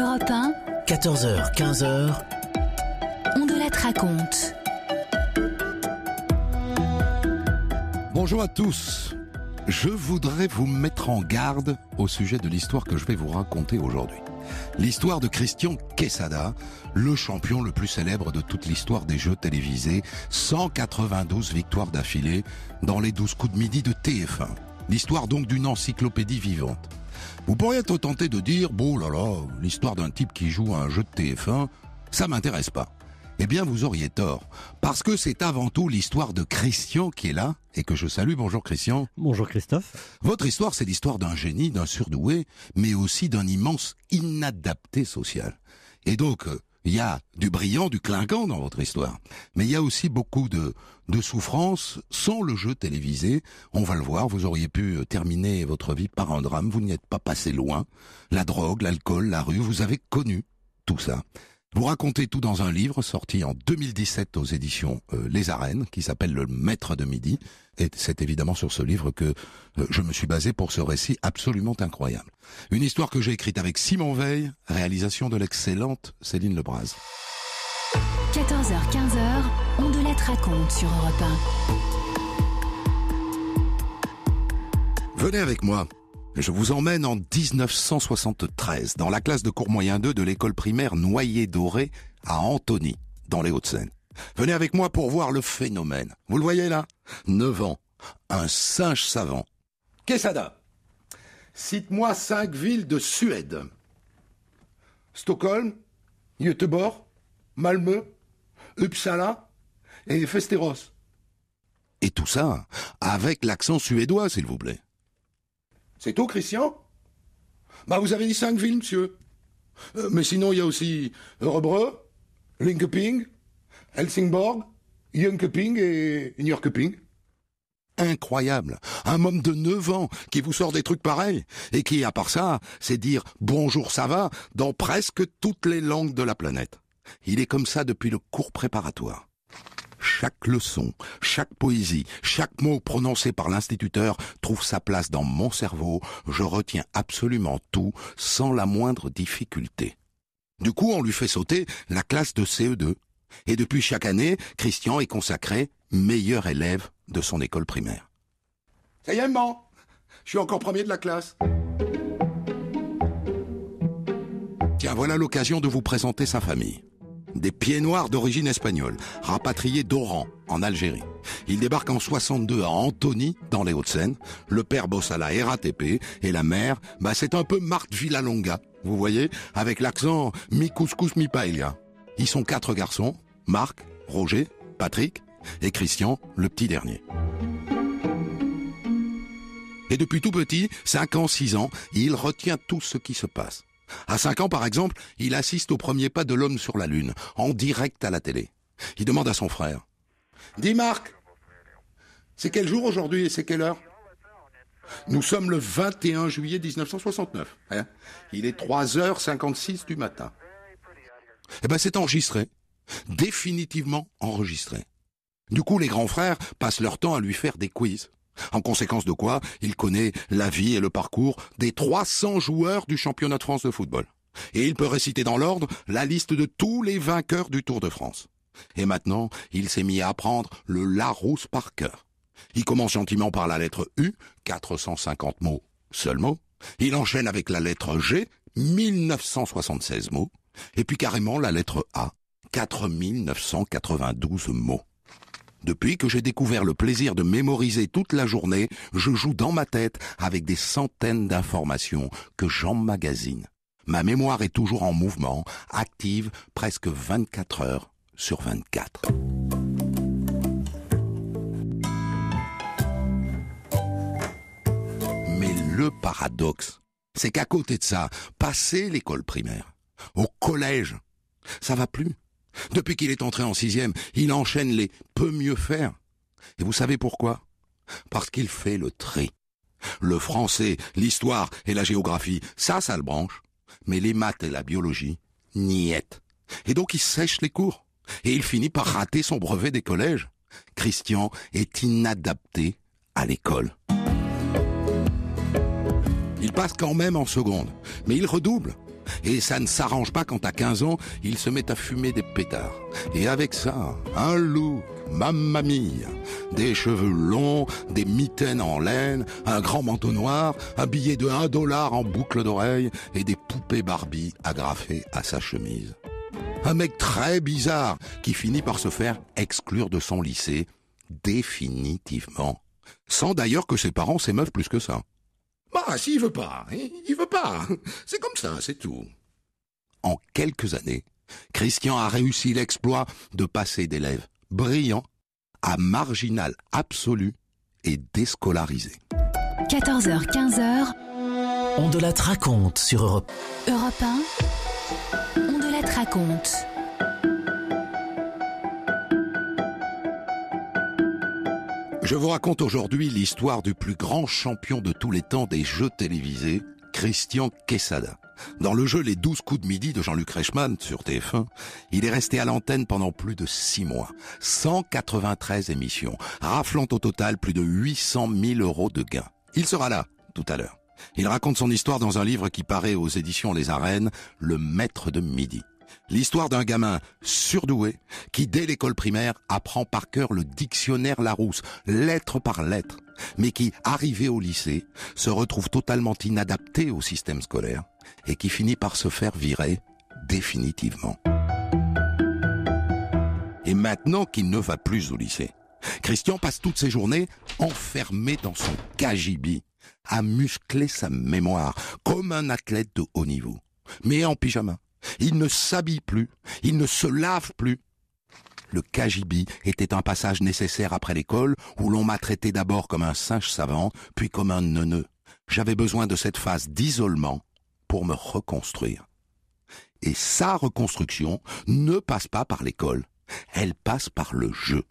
Europe 1, 14h, 15h, on de la raconte. Bonjour à tous. Je voudrais vous mettre en garde au sujet de l'histoire que je vais vous raconter aujourd'hui. L'histoire de Christian Quesada, le champion le plus célèbre de toute l'histoire des jeux télévisés, 192 victoires d'affilée dans les 12 coups de midi de TF1. L'histoire donc d'une encyclopédie vivante. Vous pourriez être tenté de dire, bon là là, l'histoire d'un type qui joue à un jeu de TF1, ça m'intéresse pas. Eh bien, vous auriez tort, parce que c'est avant tout l'histoire de Christian qui est là, et que je salue. Bonjour Christian. Bonjour Christophe. Votre histoire, c'est l'histoire d'un génie, d'un surdoué, mais aussi d'un immense inadapté social. Et donc, euh, il y a du brillant, du clinquant dans votre histoire. Mais il y a aussi beaucoup de, de souffrance sans le jeu télévisé. On va le voir, vous auriez pu euh, terminer votre vie par un drame, vous n'y êtes pas passé loin. La drogue, l'alcool, la rue, vous avez connu tout ça. Vous racontez tout dans un livre sorti en 2017 aux éditions euh, Les Arènes, qui s'appelle Le Maître de Midi. Et c'est évidemment sur ce livre que euh, je me suis basé pour ce récit absolument incroyable. Une histoire que j'ai écrite avec Simon Veil, réalisation de l'excellente Céline Lebras. 14h, 15h, on de la raconte sur Europe Venez avec moi. Je vous emmène en 1973 dans la classe de cours moyen 2 de l'école primaire Noyer Doré à Antony, dans les Hauts-de-Seine. Venez avec moi pour voir le phénomène. Vous le voyez là? 9 ans. Un singe savant. Quesada. Cite-moi cinq villes de Suède. Stockholm, Göteborg, Malmö, Uppsala et Festeros. Et tout ça avec l'accent suédois, s'il vous plaît. C'est tout, Christian Bah, vous avez dit cinq villes, monsieur. Euh, mais sinon, il y a aussi Örebro, Linköping, Helsingborg, Jönköping et Njörköping. Incroyable. Un homme de 9 ans qui vous sort des trucs pareils et qui, à part ça, sait dire bonjour ça va dans presque toutes les langues de la planète. Il est comme ça depuis le cours préparatoire. Chaque leçon, chaque poésie, chaque mot prononcé par l'instituteur trouve sa place dans mon cerveau. Je retiens absolument tout sans la moindre difficulté. Du coup, on lui fait sauter la classe de CE2. Et depuis chaque année, Christian est consacré meilleur élève de son école primaire. Ça Je suis encore premier de la classe. Tiens, voilà l'occasion de vous présenter sa famille. Des pieds noirs d'origine espagnole, rapatriés d'Oran, en Algérie. Ils débarquent en 62 à Antony, dans les Hauts-de-Seine. Le père bosse à la RATP et la mère, bah c'est un peu Marthe Villalonga, vous voyez, avec l'accent mi couscous mi paella. Ils sont quatre garçons, Marc, Roger, Patrick et Christian, le petit dernier. Et depuis tout petit, 5 ans, 6 ans, il retient tout ce qui se passe. À 5 ans, par exemple, il assiste au premier pas de l'homme sur la Lune, en direct à la télé. Il demande à son frère. Dis Marc, c'est quel jour aujourd'hui et c'est quelle heure? Nous sommes le 21 juillet 1969. Hein il est 3h56 du matin. Eh ben c'est enregistré. Définitivement enregistré. Du coup, les grands frères passent leur temps à lui faire des quiz. En conséquence de quoi, il connaît la vie et le parcours des 300 joueurs du championnat de France de football. Et il peut réciter dans l'ordre la liste de tous les vainqueurs du Tour de France. Et maintenant, il s'est mis à apprendre le Larousse par cœur. Il commence gentiment par la lettre U, 450 mots, seul mot. Il enchaîne avec la lettre G, 1976 mots. Et puis carrément la lettre A, 4992 mots. Depuis que j'ai découvert le plaisir de mémoriser toute la journée, je joue dans ma tête avec des centaines d'informations que j'emmagasine. Ma mémoire est toujours en mouvement, active presque 24 heures sur 24. Mais le paradoxe, c'est qu'à côté de ça, passer l'école primaire, au collège, ça va plus. Depuis qu'il est entré en sixième, il enchaîne les peut mieux faire. Et vous savez pourquoi? Parce qu'il fait le tri. Le français, l'histoire et la géographie, ça, ça le branche. Mais les maths et la biologie, niette. Et donc il sèche les cours. Et il finit par rater son brevet des collèges. Christian est inadapté à l'école. Il passe quand même en seconde, mais il redouble. Et ça ne s'arrange pas quand à 15 ans, il se met à fumer des pétards. Et avec ça, un loup, mamma mia, des cheveux longs, des mitaines en laine, un grand manteau noir, un billet de 1 dollar en boucle d'oreille et des poupées Barbie agrafées à sa chemise. Un mec très bizarre qui finit par se faire exclure de son lycée définitivement. Sans d'ailleurs que ses parents s'émeuvent plus que ça. Bah, s'il veut pas, il veut pas. C'est comme ça, c'est tout. En quelques années, Christian a réussi l'exploit de passer d'élève brillant à marginal absolu et déscolarisé. 14h, 15h. On de la raconte sur Europe. Europe 1. On de la raconte. Je vous raconte aujourd'hui l'histoire du plus grand champion de tous les temps des jeux télévisés, Christian Quesada. Dans le jeu Les 12 coups de midi de Jean-Luc Reichmann sur TF1, il est resté à l'antenne pendant plus de 6 mois. 193 émissions, raflant au total plus de 800 000 euros de gains. Il sera là, tout à l'heure. Il raconte son histoire dans un livre qui paraît aux éditions Les Arènes, Le Maître de Midi. L'histoire d'un gamin surdoué qui, dès l'école primaire, apprend par cœur le dictionnaire Larousse, lettre par lettre, mais qui, arrivé au lycée, se retrouve totalement inadapté au système scolaire et qui finit par se faire virer définitivement. Et maintenant qu'il ne va plus au lycée, Christian passe toutes ses journées enfermé dans son cagibi, à muscler sa mémoire comme un athlète de haut niveau, mais en pyjama il ne s'habille plus, il ne se lave plus. Le cagibi était un passage nécessaire après l'école où l'on m'a traité d'abord comme un singe savant, puis comme un neuneu. J'avais besoin de cette phase d'isolement pour me reconstruire. Et sa reconstruction ne passe pas par l'école, elle passe par le jeu.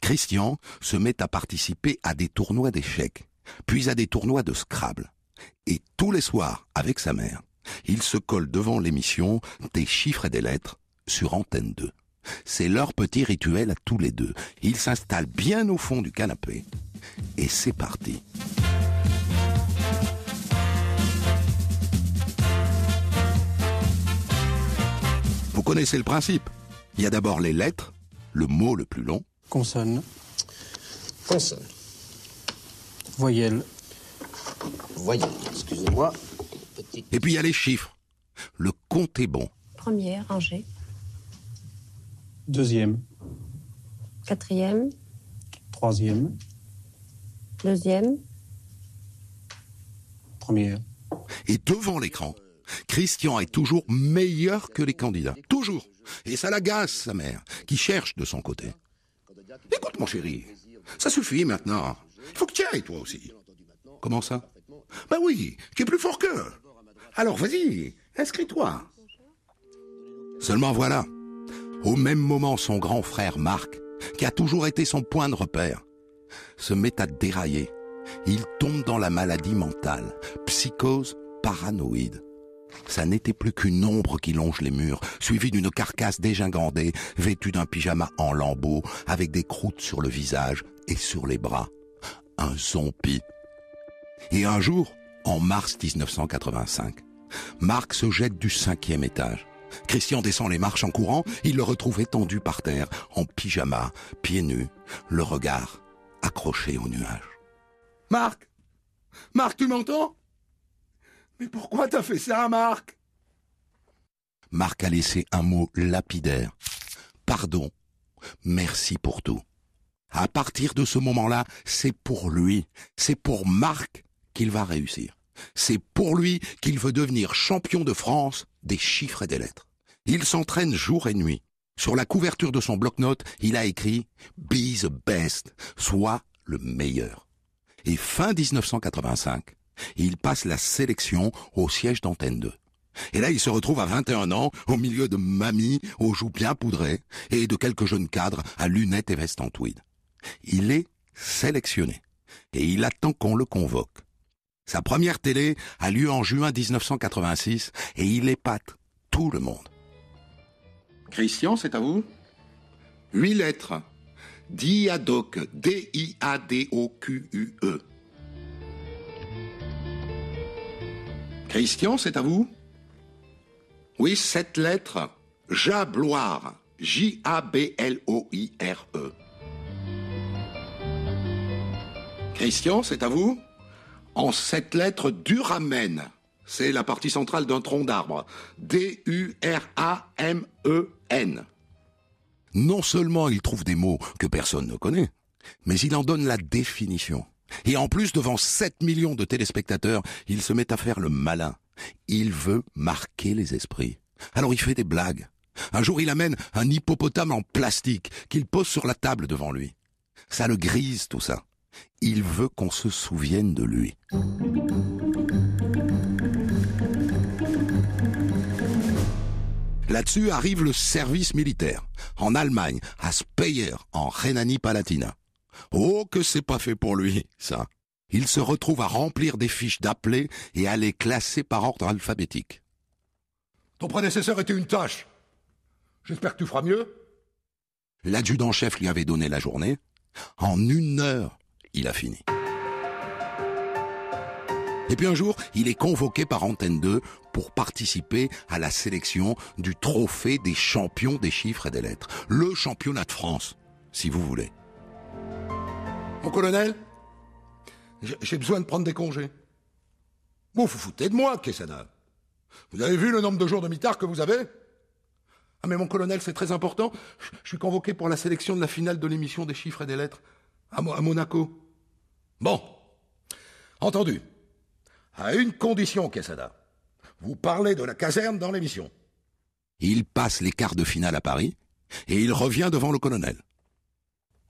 Christian se met à participer à des tournois d'échecs, puis à des tournois de Scrabble. Et tous les soirs, avec sa mère, il se colle devant l'émission des chiffres et des lettres sur Antenne 2. C'est leur petit rituel à tous les deux. Ils s'installent bien au fond du canapé. Et c'est parti. Vous connaissez le principe? Il y a d'abord les lettres, le mot le plus long. Consonne. Consonne. Voyelle. Voyelle, excusez-moi. Et puis il y a les chiffres. Le compte est bon. Première, rangée. Deuxième. Quatrième. Troisième. Deuxième. Première. Et devant l'écran, Christian est toujours meilleur que les candidats. Toujours. Et ça l'agace, sa mère, qui cherche de son côté. Écoute, mon chéri, ça suffit maintenant. Il faut que tu ailles, toi aussi. Comment ça? Ben oui, tu es plus fort qu'eux. Alors vas-y, inscris-toi. Seulement voilà, au même moment son grand frère Marc, qui a toujours été son point de repère, se met à dérailler. Il tombe dans la maladie mentale, psychose paranoïde. Ça n'était plus qu'une ombre qui longe les murs, suivie d'une carcasse dégingandée, vêtue d'un pyjama en lambeaux, avec des croûtes sur le visage et sur les bras. Un zombie. Et un jour, en mars 1985. Marc se jette du cinquième étage. Christian descend les marches en courant, il le retrouve étendu par terre, en pyjama, pieds nus, le regard accroché au nuage. Marc Marc, tu m'entends? Mais pourquoi t'as fait ça, Marc? Marc a laissé un mot lapidaire. Pardon. Merci pour tout. À partir de ce moment-là, c'est pour lui, c'est pour Marc qu'il va réussir. C'est pour lui qu'il veut devenir champion de France des chiffres et des lettres. Il s'entraîne jour et nuit. Sur la couverture de son bloc-notes, il a écrit Be the best, soit le meilleur. Et fin 1985, il passe la sélection au siège d'Antenne 2. Et là, il se retrouve à 21 ans, au milieu de mamies aux joues bien poudrées et de quelques jeunes cadres à lunettes et vestes en tweed. Il est sélectionné et il attend qu'on le convoque. Sa première télé a lieu en juin 1986 et il épate tout le monde. Christian, c'est à vous? Huit lettres. Diadoque. D-I-A-D-O-Q-U-E. Christian, c'est à vous? Oui, cette lettre, Jabloire. J-A-B-L-O-I-R-E. Christian, c'est à vous? En cette lettre, Duramen. C'est la partie centrale d'un tronc d'arbre. D-U-R-A-M-E-N. Non seulement il trouve des mots que personne ne connaît, mais il en donne la définition. Et en plus, devant 7 millions de téléspectateurs, il se met à faire le malin. Il veut marquer les esprits. Alors il fait des blagues. Un jour, il amène un hippopotame en plastique qu'il pose sur la table devant lui. Ça le grise, tout ça. Il veut qu'on se souvienne de lui. Là-dessus arrive le service militaire, en Allemagne, à Speyer, en Rhénanie-Palatinat. Oh, que c'est pas fait pour lui, ça. Il se retrouve à remplir des fiches d'appelés et à les classer par ordre alphabétique. Ton prédécesseur était une tâche. J'espère que tu feras mieux. L'adjudant-chef lui avait donné la journée. En une heure, il a fini. Et puis un jour, il est convoqué par Antenne 2 pour participer à la sélection du trophée des champions des chiffres et des lettres. Le championnat de France, si vous voulez. Mon colonel, j'ai besoin de prendre des congés. Bon, vous foutez de moi, Quesada. Vous avez vu le nombre de jours de mitard que vous avez? Ah mais mon colonel, c'est très important. Je suis convoqué pour la sélection de la finale de l'émission des chiffres et des lettres à Monaco. Bon, entendu. À une condition, Quesada. Vous parlez de la caserne dans l'émission. Il passe les quarts de finale à Paris et il revient devant le colonel.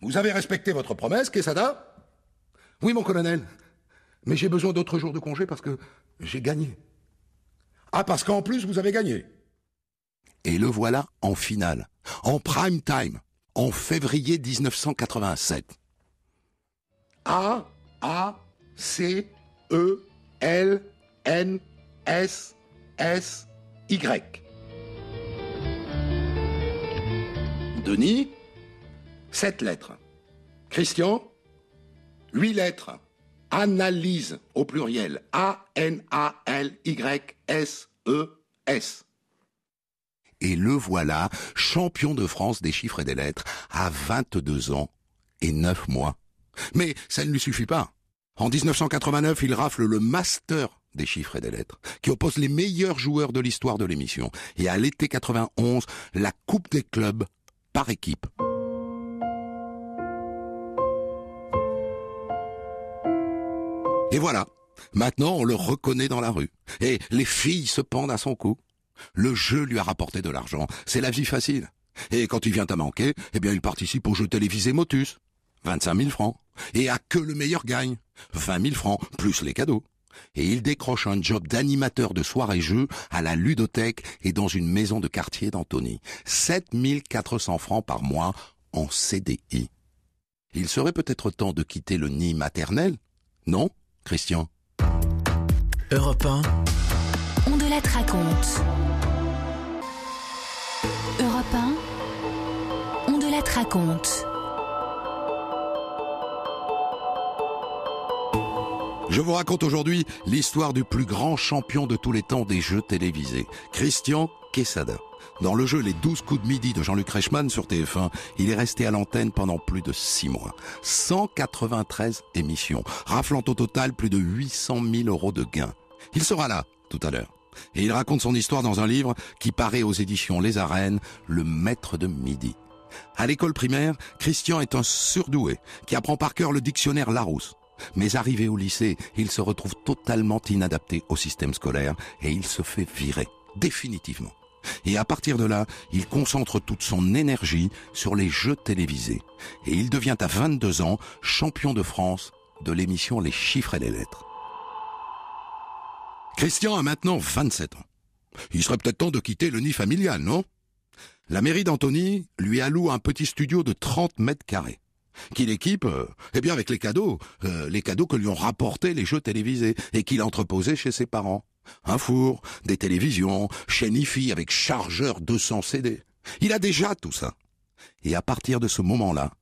Vous avez respecté votre promesse, Quesada? Oui, mon colonel. Mais j'ai besoin d'autres jours de congé parce que j'ai gagné. Ah, parce qu'en plus, vous avez gagné. Et le voilà en finale, en prime time, en février 1987. A, A, C, E, L, N, S, S, Y. Denis, sept lettres. Christian, huit lettres. Analyse au pluriel. A-N-A-L-Y-S-E-S. Et le voilà, champion de France des chiffres et des lettres, à 22 ans et 9 mois. Mais ça ne lui suffit pas. En 1989, il rafle le master des chiffres et des lettres, qui oppose les meilleurs joueurs de l'histoire de l'émission. Et à l'été 91, la Coupe des clubs par équipe. Et voilà. Maintenant, on le reconnaît dans la rue. Et les filles se pendent à son cou. Le jeu lui a rapporté de l'argent. C'est la vie facile. Et quand il vient à manquer, eh bien, il participe au jeu télévisé Motus. 25 000 francs. Et à que le meilleur gagne. 20 000 francs, plus les cadeaux. Et il décroche un job d'animateur de soirée-jeu à la ludothèque et dans une maison de quartier d'Antony. 7 400 francs par mois en CDI. Il serait peut-être temps de quitter le nid maternel Non, Christian? Europe 1, On de la raconte. Europe 1. On de la raconte. Je vous raconte aujourd'hui l'histoire du plus grand champion de tous les temps des jeux télévisés, Christian Quesada. Dans le jeu Les 12 coups de midi de Jean-Luc Reichmann sur TF1, il est resté à l'antenne pendant plus de 6 mois. 193 émissions, raflant au total plus de 800 000 euros de gains. Il sera là tout à l'heure. Et il raconte son histoire dans un livre qui paraît aux éditions Les Arènes, Le Maître de Midi. À l'école primaire, Christian est un surdoué qui apprend par cœur le dictionnaire Larousse. Mais arrivé au lycée, il se retrouve totalement inadapté au système scolaire et il se fait virer, définitivement. Et à partir de là, il concentre toute son énergie sur les jeux télévisés. Et il devient à 22 ans champion de France de l'émission Les chiffres et les lettres. Christian a maintenant 27 ans. Il serait peut-être temps de quitter le nid familial, non? La mairie d'Antony lui alloue un petit studio de 30 mètres carrés qu'il équipe, euh, eh bien avec les cadeaux, euh, les cadeaux que lui ont rapportés les jeux télévisés et qu'il entreposait chez ses parents. Un four, des télévisions, chaîne IFI avec chargeur 200 CD. Il a déjà tout ça. Et à partir de ce moment-là,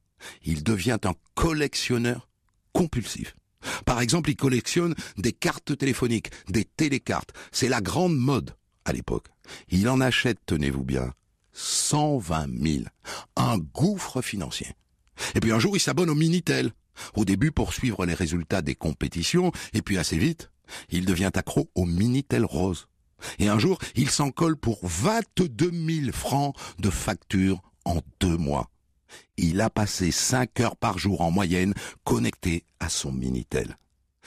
il devient un collectionneur compulsif. Par exemple, il collectionne des cartes téléphoniques, des télécartes. C'est la grande mode à l'époque. Il en achète, tenez-vous bien, 120 000. Un gouffre financier. Et puis un jour, il s'abonne au Minitel. Au début pour suivre les résultats des compétitions, et puis assez vite, il devient accro au Minitel Rose. Et un jour, il s'en colle pour 22 000 francs de facture en deux mois. Il a passé 5 heures par jour en moyenne connecté à son Minitel.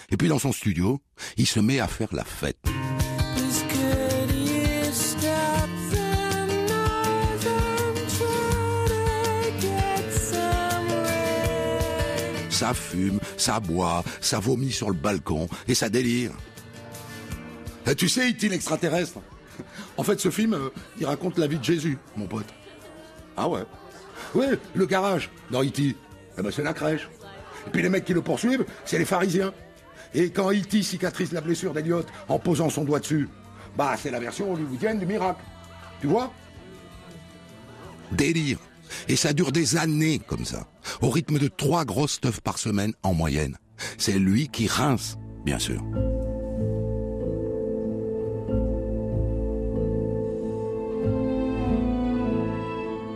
Et puis dans son studio, il se met à faire la fête. Ça fume, ça boit, ça vomit sur le balcon et ça délire. Et tu sais, il l'extraterrestre. En fait, ce film, euh, il raconte la vie de Jésus, mon pote. Ah ouais Oui, le garage dans E.T. Eh ben, c'est la crèche. Et puis les mecs qui le poursuivent, c'est les pharisiens. Et quand E.T. cicatrise la blessure d'Eliot en posant son doigt dessus, bah c'est la version hollywoodienne du miracle. Tu vois? Délire. Et ça dure des années comme ça, au rythme de trois grosses teufs par semaine en moyenne. C'est lui qui rince, bien sûr.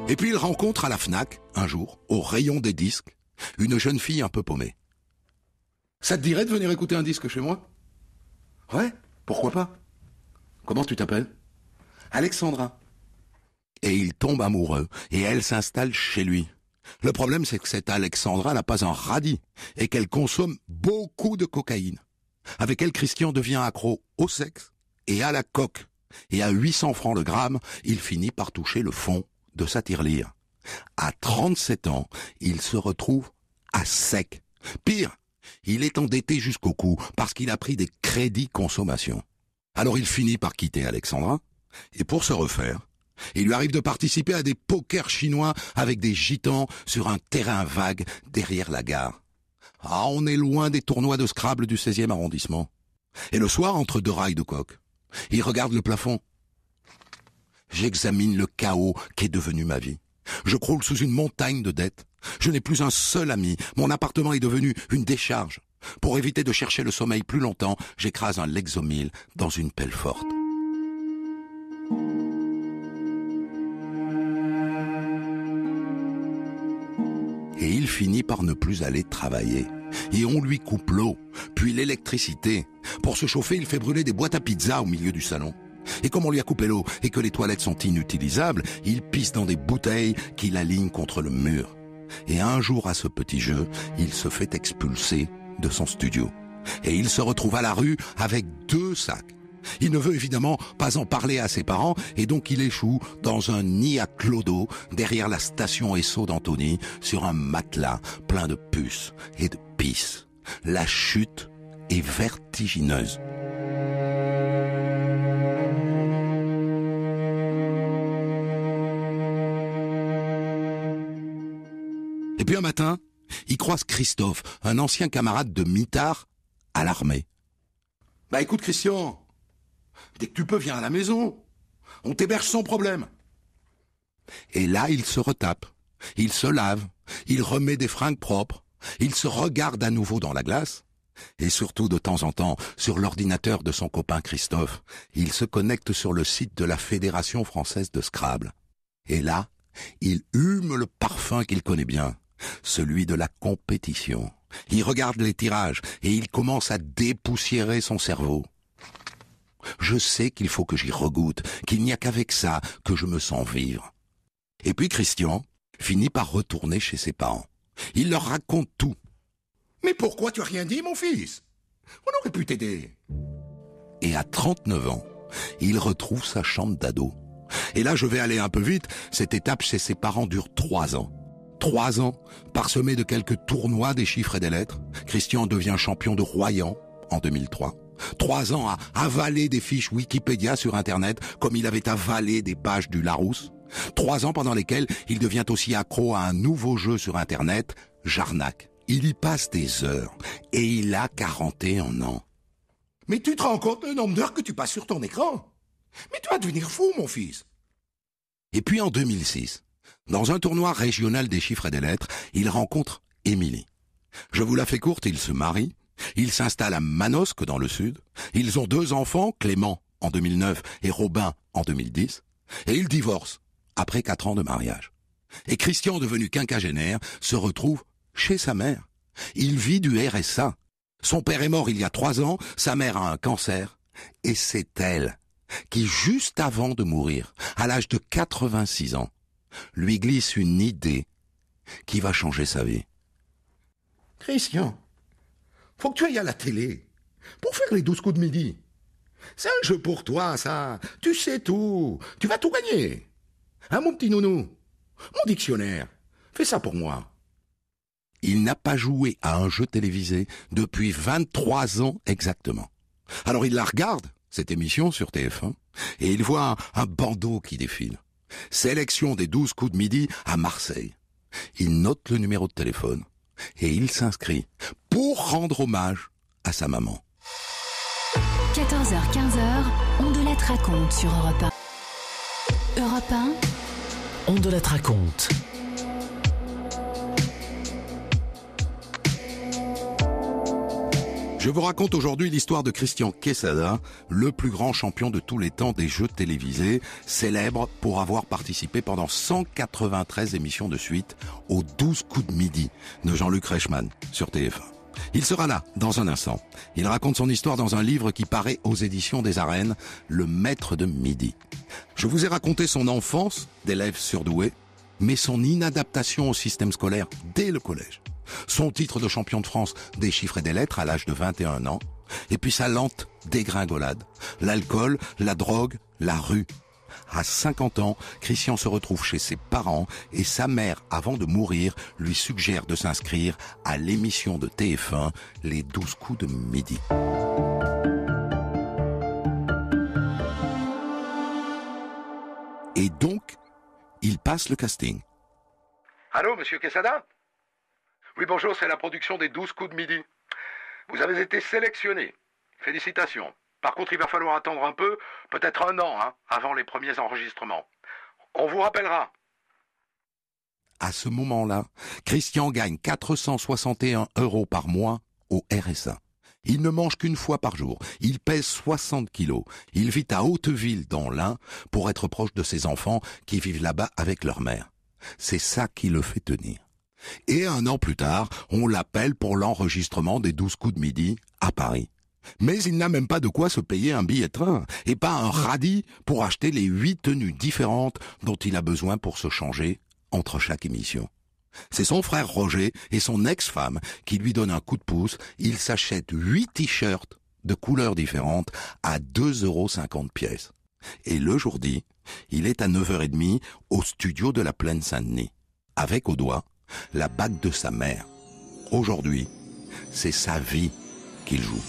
Et puis il rencontre à la FNAC, un jour, au rayon des disques, une jeune fille un peu paumée. Ça te dirait de venir écouter un disque chez moi? Ouais, pourquoi pas? Comment tu t'appelles? Alexandra. Et il tombe amoureux, et elle s'installe chez lui. Le problème, c'est que cette Alexandra n'a pas un radis, et qu'elle consomme beaucoup de cocaïne. Avec elle, Christian devient accro au sexe et à la coque. Et à 800 francs le gramme, il finit par toucher le fond de sa tirelire. À 37 ans, il se retrouve à sec. Pire, il est endetté jusqu'au cou parce qu'il a pris des crédits consommation. Alors il finit par quitter Alexandra, et pour se refaire, il lui arrive de participer à des pokers chinois avec des gitans sur un terrain vague derrière la gare. Ah, on est loin des tournois de Scrabble du 16e arrondissement. Et le soir, entre deux rails de coq, il regarde le plafond. J'examine le chaos qu'est devenu ma vie. Je croule sous une montagne de dettes. Je n'ai plus un seul ami. Mon appartement est devenu une décharge. Pour éviter de chercher le sommeil plus longtemps, j'écrase un Lexomil dans une pelle forte. Et il finit par ne plus aller travailler. Et on lui coupe l'eau, puis l'électricité. Pour se chauffer, il fait brûler des boîtes à pizza au milieu du salon. Et comme on lui a coupé l'eau et que les toilettes sont inutilisables, il pisse dans des bouteilles qu'il aligne contre le mur. Et un jour à ce petit jeu, il se fait expulser de son studio. Et il se retrouve à la rue avec deux sacs. Il ne veut évidemment pas en parler à ses parents et donc il échoue dans un nid à clodo derrière la station Esso d'Antony sur un matelas plein de puces et de pisse. La chute est vertigineuse. Et puis un matin, il croise Christophe, un ancien camarade de mitard à l'armée. Bah écoute Christian, dès que tu peux viens à la maison. On t'héberge sans problème. Et là, il se retape, il se lave, il remet des fringues propres, il se regarde à nouveau dans la glace, et surtout de temps en temps, sur l'ordinateur de son copain Christophe, il se connecte sur le site de la Fédération française de Scrabble. Et là, il hume le parfum qu'il connaît bien, celui de la compétition. Il regarde les tirages et il commence à dépoussiérer son cerveau. Je sais qu'il faut que j'y regoute, qu'il n'y a qu'avec ça que je me sens vivre. Et puis Christian finit par retourner chez ses parents. Il leur raconte tout. Mais pourquoi tu as rien dit, mon fils? On aurait pu t'aider. Et à 39 ans, il retrouve sa chambre d'ado. Et là, je vais aller un peu vite, cette étape chez ses parents dure trois ans. Trois ans, parsemés de quelques tournois des chiffres et des lettres, Christian devient champion de Royan en 2003. Trois ans à avaler des fiches Wikipédia sur Internet comme il avait avalé des pages du Larousse. Trois ans pendant lesquels il devient aussi accro à un nouveau jeu sur Internet, Jarnac. Il y passe des heures et il a 41 ans. Mais tu te rends compte le nombre d'heures que tu passes sur ton écran? Mais tu vas devenir fou, mon fils. Et puis en 2006, dans un tournoi régional des chiffres et des lettres, il rencontre Émilie. Je vous la fais courte, il se marie, Il s'installe à Manosque dans le sud. Ils ont deux enfants, Clément en 2009 et Robin en 2010. Et ils divorcent après quatre ans de mariage. Et Christian, devenu quinquagénaire, se retrouve chez sa mère. Il vit du RSA. Son père est mort il y a trois ans, sa mère a un cancer, et c'est elle qui, juste avant de mourir, à l'âge de 86 ans, lui glisse une idée qui va changer sa vie. Christian, faut que tu ailles à la télé pour faire les douze coups de midi. C'est un jeu pour toi, ça. Tu sais tout. Tu vas tout gagner. Hein, mon petit nounou? Mon dictionnaire. Fais ça pour moi. Il n'a pas joué à un jeu télévisé depuis 23 ans exactement. Alors il la regarde, cette émission sur TF1, et il voit un, bandeau qui défile. Sélection des 12 coups de midi à Marseille. Il note le numéro de téléphone et il s'inscrit pour rendre hommage à sa maman. 14h-15h, on de la raconte sur Europe 1. Europe 1, On de la raconte. Je vous raconte aujourd'hui l'histoire de Christian Quesada, le plus grand champion de tous les temps des jeux télévisés, célèbre pour avoir participé pendant 193 émissions de suite aux 12 coups de midi de Jean-Luc Reichmann sur TF1. Il sera là dans un instant. Il raconte son histoire dans un livre qui paraît aux éditions des arènes, Le Maître de Midi. Je vous ai raconté son enfance d'élève surdoué, mais son inadaptation au système scolaire dès le collège son titre de champion de France des chiffres et des lettres à l'âge de 21 ans, et puis sa lente dégringolade, l'alcool, la drogue, la rue. À 50 ans, Christian se retrouve chez ses parents et sa mère, avant de mourir, lui suggère de s'inscrire à l'émission de TF1 Les 12 coups de midi. Et donc, il passe le casting. Allô, monsieur Quesada? Oui, bonjour, c'est la production des 12 coups de midi. Vous avez été sélectionné. Félicitations. Par contre, il va falloir attendre un peu, peut-être un an, hein, avant les premiers enregistrements. On vous rappellera. À ce moment-là, Christian gagne 461 euros par mois au RSA. Il ne mange qu'une fois par jour. Il pèse 60 kilos. Il vit à Hauteville, dans l'Ain, pour être proche de ses enfants qui vivent là-bas avec leur mère. C'est ça qui le fait tenir. Et un an plus tard, on l'appelle pour l'enregistrement des douze coups de midi à Paris. Mais il n'a même pas de quoi se payer un billet train, et pas un radis pour acheter les huit tenues différentes dont il a besoin pour se changer entre chaque émission. C'est son frère Roger et son ex-femme qui lui donnent un coup de pouce. Il s'achète huit t-shirts de couleurs différentes à 2,50 euros pièces. Et le jour dit, il est à 9h30 au studio de la Plaine Saint-Denis, avec au doigt la bague de sa mère. Aujourd'hui, c'est sa vie qu'il joue.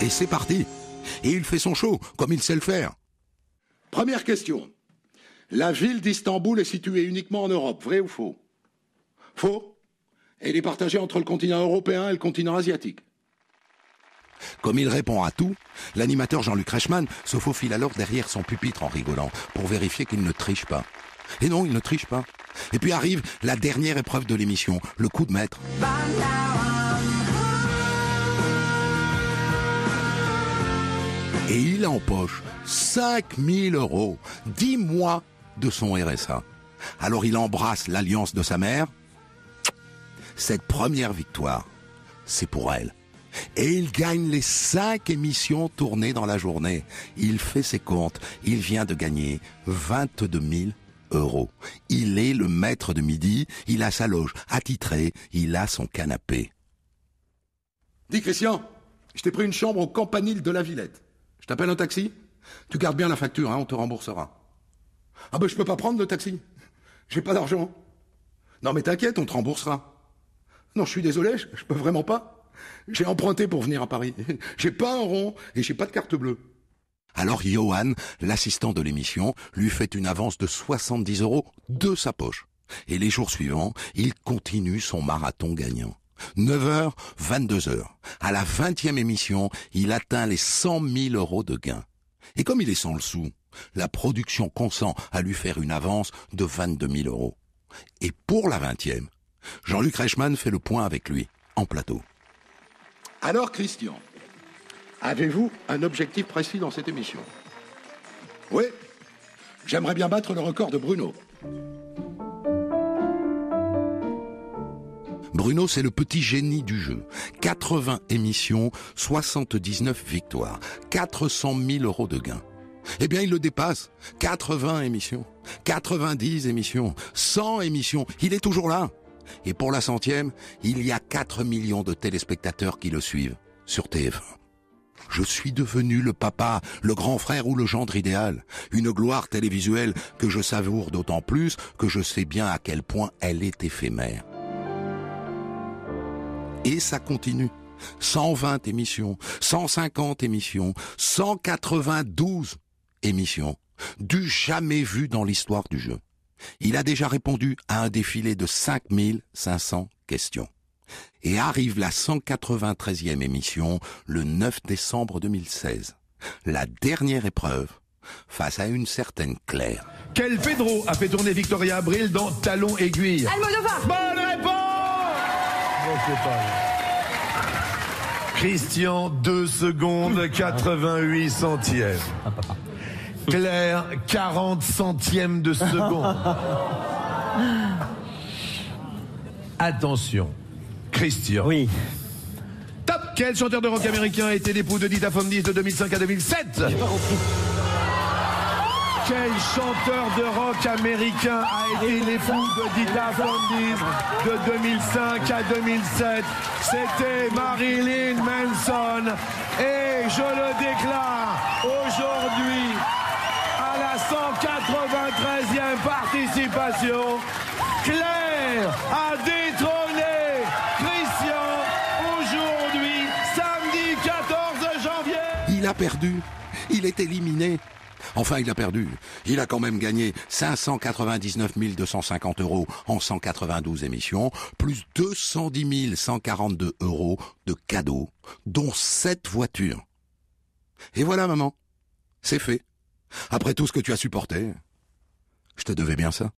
Et c'est parti. Et il fait son show, comme il sait le faire. Première question. La ville d'Istanbul est située uniquement en Europe, vrai ou faux? Faux. Elle est partagée entre le continent européen et le continent asiatique. Comme il répond à tout, l'animateur Jean-Luc Reichmann se faufile alors derrière son pupitre en rigolant pour vérifier qu'il ne triche pas. Et non, il ne triche pas. Et puis arrive la dernière épreuve de l'émission, le coup de maître. Et il empoche 5000 euros, 10 mois de son RSA. Alors il embrasse l'alliance de sa mère. Cette première victoire, c'est pour elle. Et il gagne les cinq émissions tournées dans la journée. Il fait ses comptes. Il vient de gagner 22 000 euros. Il est le maître de midi. Il a sa loge attitrée. Il a son canapé. Dis Christian, je t'ai pris une chambre au campanile de la Villette. Je t'appelle un taxi Tu gardes bien la facture, hein, on te remboursera. Ah ben je peux pas prendre le taxi. J'ai pas d'argent. Non mais t'inquiète, on te remboursera. Non, je suis désolé, je, je peux vraiment pas. J'ai emprunté pour venir à Paris. J'ai pas un rond et j'ai pas de carte bleue. Alors Johan, l'assistant de l'émission, lui fait une avance de 70 euros de sa poche. Et les jours suivants, il continue son marathon gagnant. 9h, 22h. À la 20e émission, il atteint les 100 000 euros de gains. Et comme il est sans le sou, la production consent à lui faire une avance de 22 000 euros. Et pour la 20e, Jean-Luc Reichmann fait le point avec lui, en plateau. Alors, Christian, avez-vous un objectif précis dans cette émission? Oui, j'aimerais bien battre le record de Bruno. Bruno, c'est le petit génie du jeu. 80 émissions, 79 victoires, 400 000 euros de gains. Eh bien, il le dépasse. 80 émissions, 90 émissions, 100 émissions. Il est toujours là. Et pour la centième, il y a 4 millions de téléspectateurs qui le suivent sur TF1. Je suis devenu le papa, le grand frère ou le gendre idéal. Une gloire télévisuelle que je savoure d'autant plus que je sais bien à quel point elle est éphémère. Et ça continue. 120 émissions, 150 émissions, 192 émissions, du jamais vu dans l'histoire du jeu. Il a déjà répondu à un défilé de 5500 questions. Et arrive la 193e émission le 9 décembre 2016. La dernière épreuve face à une certaine Claire. Quel Pedro a fait tourner Victoria Abril dans Talon Aiguille? Almodovar Bonne réponse Christian, 2 secondes, 88 centièmes. Claire, 40 centièmes de seconde. Attention. Christian. Oui. Top Quel chanteur de rock américain a été l'époux de Dita Fondis de 2005 à 2007 Quel chanteur de rock américain a été l'époux de Dita Fondis de 2005 à 2007 C'était Marilyn Manson. Et je le déclare aujourd'hui 193e participation, Claire a détrôné Christian aujourd'hui, samedi 14 janvier. Il a perdu. Il est éliminé. Enfin, il a perdu. Il a quand même gagné 599 250 euros en 192 émissions, plus 210 142 euros de cadeaux, dont 7 voitures. Et voilà, maman. C'est fait. Après tout ce que tu as supporté, je te devais bien ça.